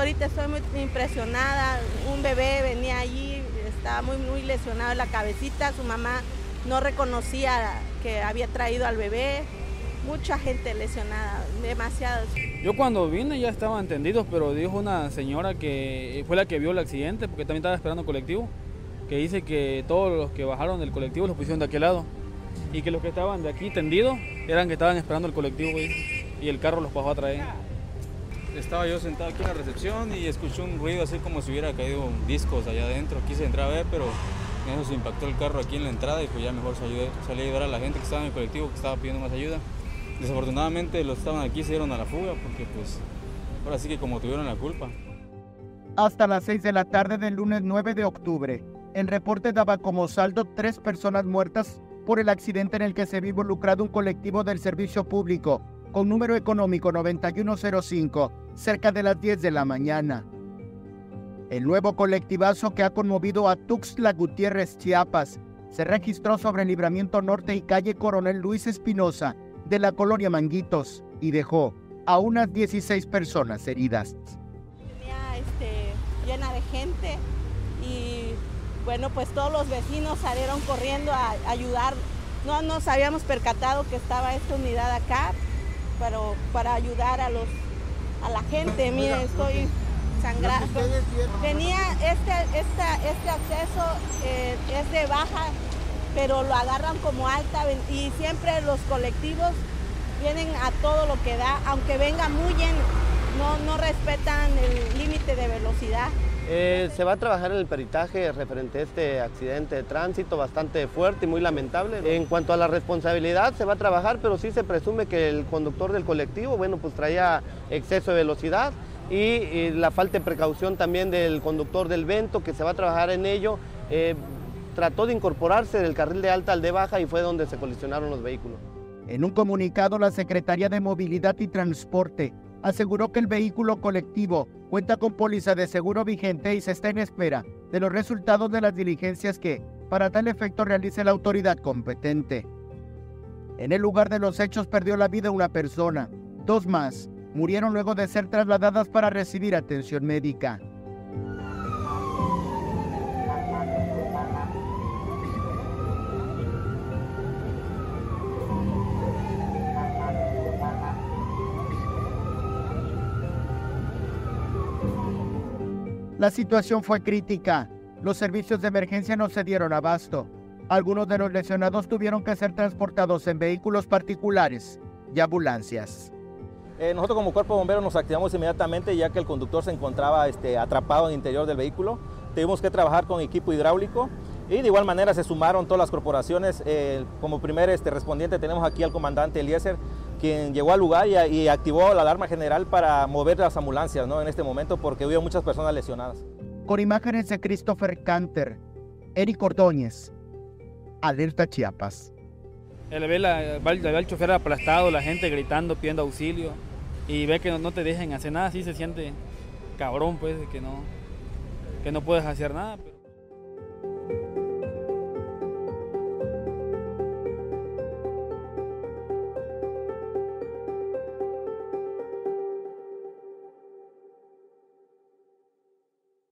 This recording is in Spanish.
ahorita estoy muy impresionada. Un bebé venía allí, estaba muy, muy lesionado en la cabecita. Su mamá no reconocía que había traído al bebé. Mucha gente lesionada, demasiados. Yo cuando vine ya estaban entendidos, pero dijo una señora que fue la que vio el accidente, porque también estaba esperando colectivo, que dice que todos los que bajaron del colectivo los pusieron de aquel lado y que los que estaban de aquí tendidos eran que estaban esperando el colectivo y el carro los bajó a traer. Estaba yo sentado aquí en la recepción y escuché un ruido así como si hubiera caído discos allá adentro. Quise entrar a ver, pero eso se impactó el carro aquí en la entrada y pues ya mejor salí, a ayudar a la gente que estaba en el colectivo, que estaba pidiendo más ayuda. Desafortunadamente los que estaban aquí se dieron a la fuga porque pues ahora sí que como tuvieron la culpa. Hasta las 6 de la tarde del lunes 9 de octubre, el reporte daba como saldo tres personas muertas por el accidente en el que se vio involucrado un colectivo del servicio público con número económico 9105, cerca de las 10 de la mañana. El nuevo colectivazo que ha conmovido a Tuxtla Gutiérrez, Chiapas, se registró sobre el Libramiento Norte y calle Coronel Luis Espinosa de la colonia Manguitos y dejó a unas 16 personas heridas. Este, llena de gente y bueno, pues todos los vecinos salieron corriendo a ayudar. No nos habíamos percatado que estaba esta unidad acá, pero para ayudar a los a la gente. Mire, estoy sangrando. Tenía este, este acceso eh, es de baja, pero lo agarran como alta y siempre los colectivos vienen a todo lo que da, aunque venga muy lleno, no, no respetan el límite de velocidad. Eh, se va a trabajar en el peritaje referente a este accidente de tránsito bastante fuerte y muy lamentable. En cuanto a la responsabilidad, se va a trabajar, pero sí se presume que el conductor del colectivo, bueno, pues traía exceso de velocidad y, la falta de precaución también del conductor del vento, que se va a trabajar en ello. Eh, trató de incorporarse del carril de alta al de baja y fue donde se colisionaron los vehículos. En un comunicado, la Secretaría de Movilidad y Transporte aseguró que el vehículo colectivo cuenta con póliza de seguro vigente y se está en espera de los resultados de las diligencias que, para tal efecto, realice la autoridad competente. En el lugar de los hechos perdió la vida una persona. Dos más murieron luego de ser trasladadas para recibir atención médica. La situación fue crítica. Los servicios de emergencia no se dieron abasto. Algunos de los lesionados tuvieron que ser transportados en vehículos particulares y ambulancias. Eh, nosotros como cuerpo de bomberos nos activamos inmediatamente ya que el conductor se encontraba este, atrapado en el interior del vehículo. Tuvimos que trabajar con equipo hidráulico y de igual manera se sumaron todas las corporaciones. Como primer este, respondiente tenemos aquí al comandante Eliezer, quien llegó al lugar y, activó la alarma general para mover las ambulancias ¿no? en este momento porque hubo muchas personas lesionadas. Con imágenes de Christopher Canter, Eric Ordóñez, Alerta Chiapas. Él ve, la, el chofer aplastado, la gente gritando, pidiendo auxilio y ve que no, te dejen hacer nada, así se siente cabrón pues, que no, que no puedes hacer nada.